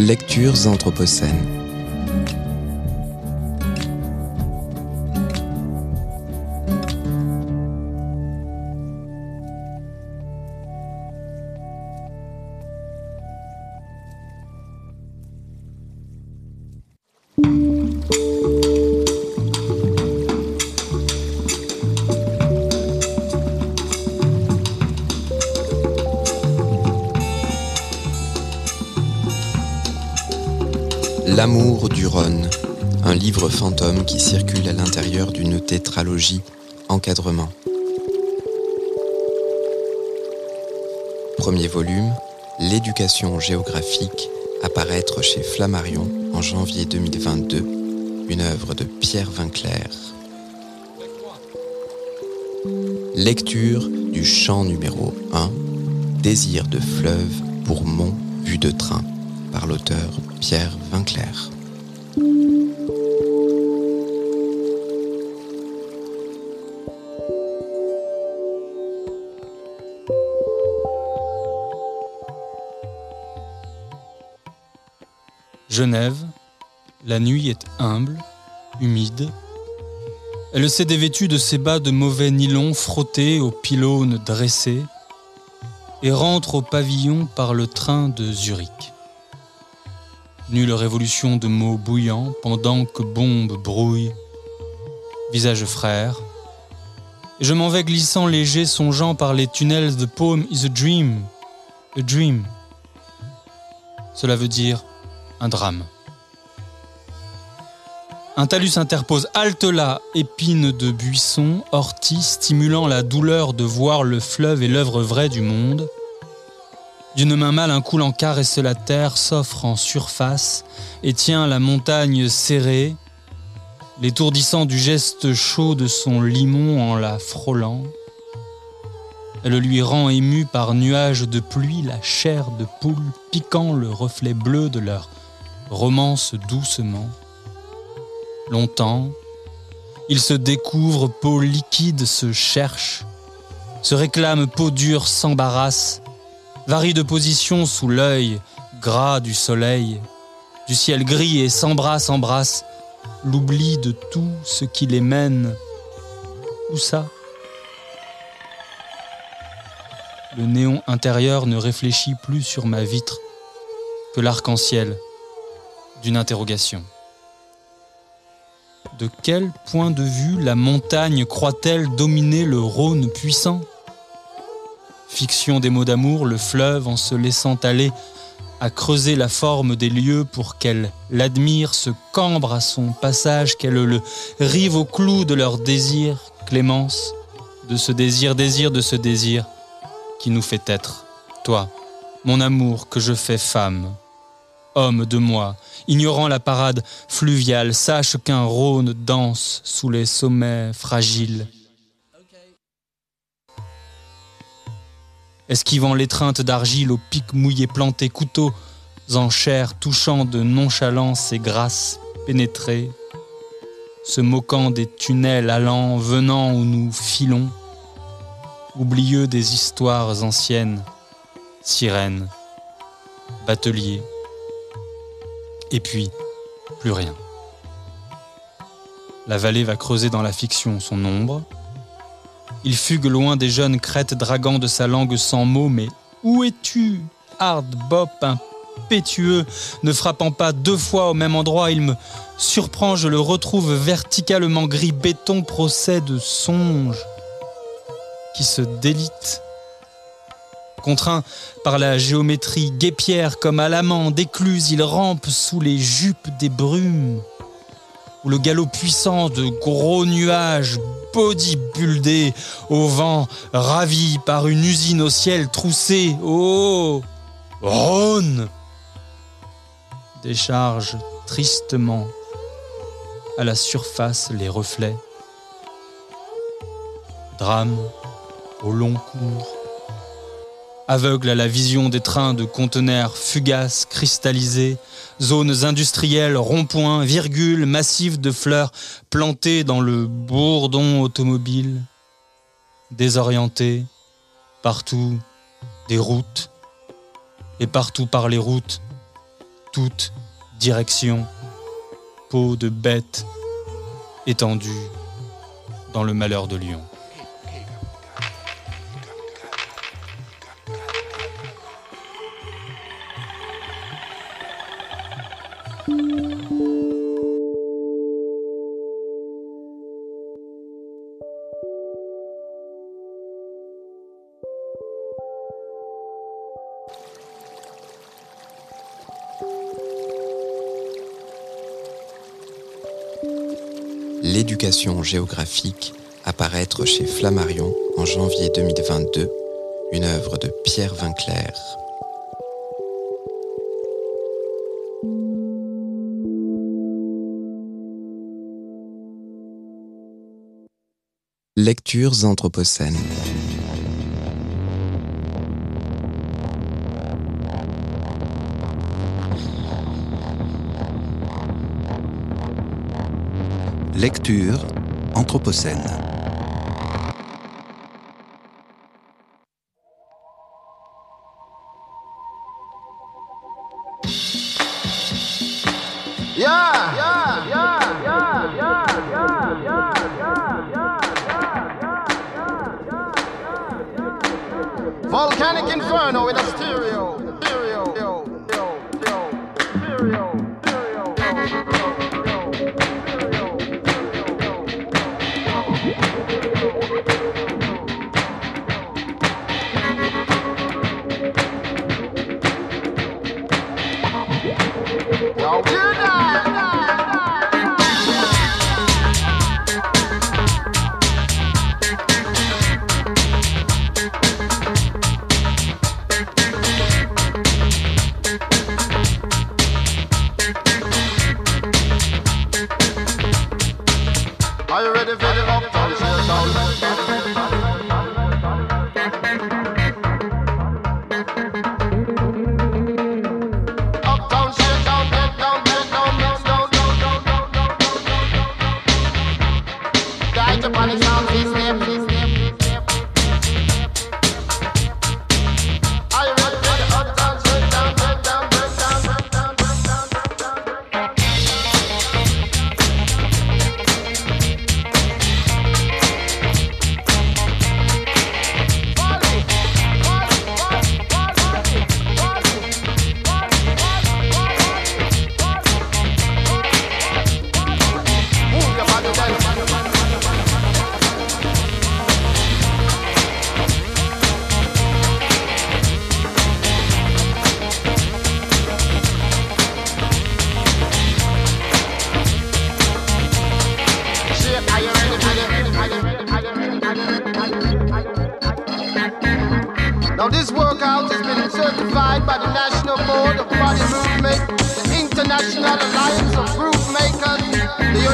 Lectures Anthropocènes. L'amour du Rhône, un livre fantôme qui circule à l'intérieur d'une tétralogie encadrement. Premier volume, L'éducation géographique, apparaître chez Flammarion en janvier 2022, une œuvre de Pierre Vinclair. Lecture du chant numéro 1, Désir de fleuve pour Mont vue de train, par l'auteur Pierre Vinclair. Genève, la nuit est humble, humide. Elle s'est dévêtue de ses bas de mauvais nylon frottés aux pylônes dressés et rentre au pavillon par le train de Zurich. Nulle révolution de mots bouillants pendant que bombes brouillent, visage frère. Et je m'en vais glissant léger, songeant par les tunnels de poem is a dream, a dream. Cela veut dire un drame. Un talus interpose halte là, épine de buissons, orties, stimulant la douleur de voir le fleuve et l'œuvre vraie du monde. D'une main mâle, un coulant caresse la terre, s'offre en surface et tient la montagne serrée, l'étourdissant du geste chaud de son limon en la frôlant. Elle lui rend ému par nuages de pluie la chair de poule, piquant le reflet bleu de leur romance doucement. Longtemps, il se découvre, peau liquide se cherche, se réclame peau dure s'embarrasse, varie de position sous l'œil gras du soleil, du ciel gris et s'embrasse, embrasse, l'oubli de tout ce qui les mène. Où ça? Le néon intérieur ne réfléchit plus sur ma vitre que l'arc-en-ciel d'une interrogation. De quel point de vue la montagne croit-elle dominer le Rhône puissant? Fiction des mots d'amour, le fleuve, en se laissant aller, à creuser la forme des lieux pour qu'elle l'admire, se cambre à son passage, qu'elle le rive au clou de leur désir, clémence, de ce désir, désir de ce désir qui nous fait être, toi, mon amour que je fais femme, homme de moi, ignorant la parade fluviale, sache qu'un Rhône danse sous les sommets fragiles. Esquivant l'étreinte d'argile aux pics mouillés plantés, couteaux en chair touchant de nonchalance et grâce pénétrée, se moquant des tunnels allant, venant où nous filons, oublieux des histoires anciennes, sirènes, bateliers, et puis plus rien. La vallée va creuser dans la fiction son ombre. Il fugue loin des jeunes crêtes draguant de sa langue sans mots, mais où es-tu, hard bop impétueux, ne frappant pas deux fois au même endroit, il me surprend, je le retrouve verticalement gris. Béton, procès de songe qui se délite Contraint par la géométrie. Guépière comme à l'amant d'écluse, il rampe sous les jupes des brumes, où le galop puissant de gros nuages bodybuildés au vent, ravi par une usine au ciel troussée. Oh Rhône Décharge tristement à la surface les reflets. Drame au long cours aveugle à la vision des trains de conteneurs fugaces cristallisés, Zones industrielles, ronds-points, virgules, massifs de fleurs plantées dans le bourdon automobile. Désorientés, partout des routes, et partout par les routes, toutes directions, peau de bête étendue dans le malheur de Lyon. L'éducation géographique apparaître chez Flammarion en janvier 2022, une œuvre de Pierre Vinclair. Lectures anthropocènes. Lecture Anthropocène. Volcanic inferno in a stereo.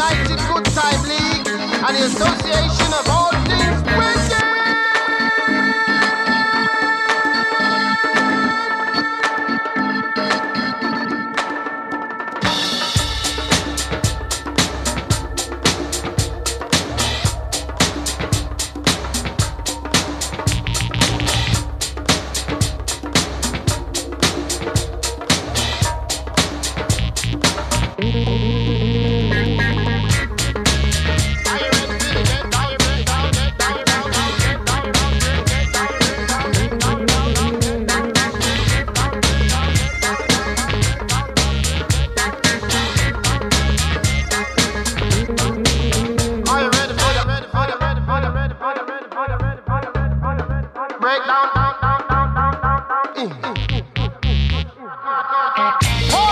United Good Time League and the Association of Oh.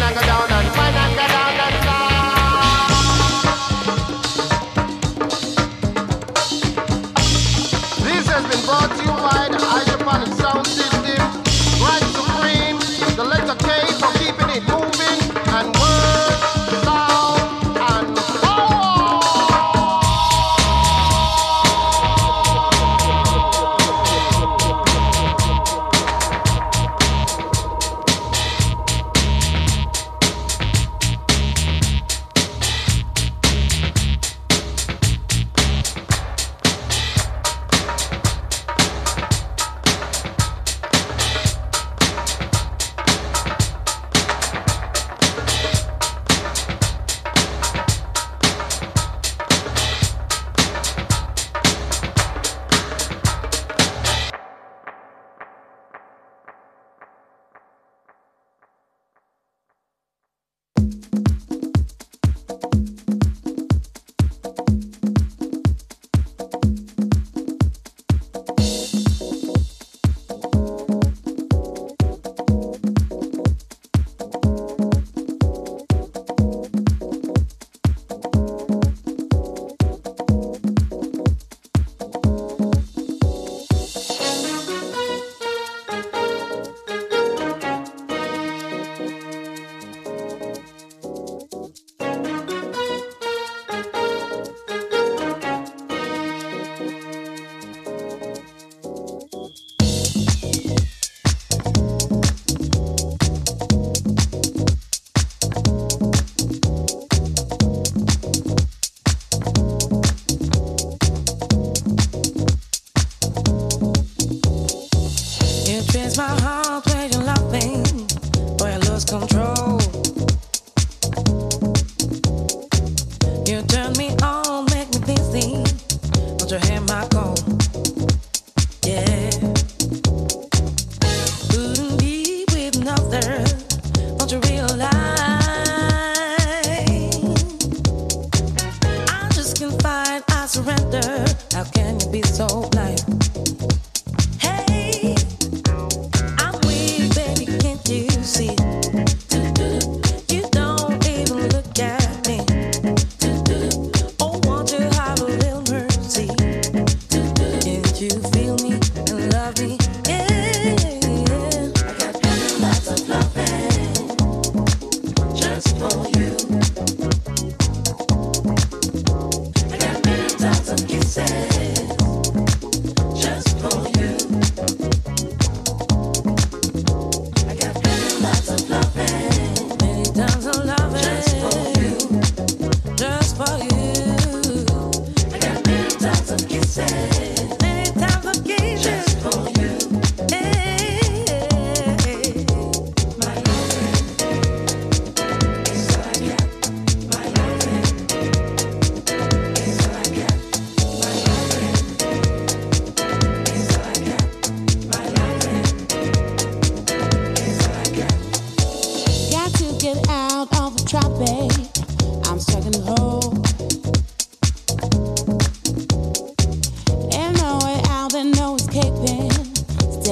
Malaga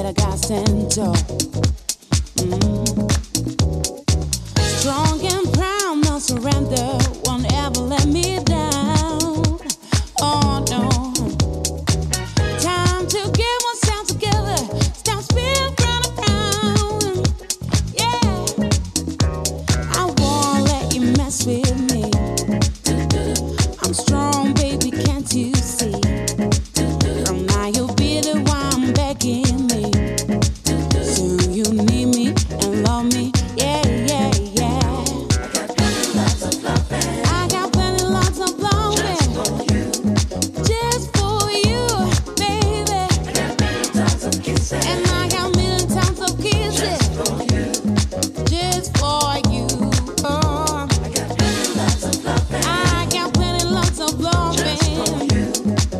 I got sent. Oh. Mm. Strong.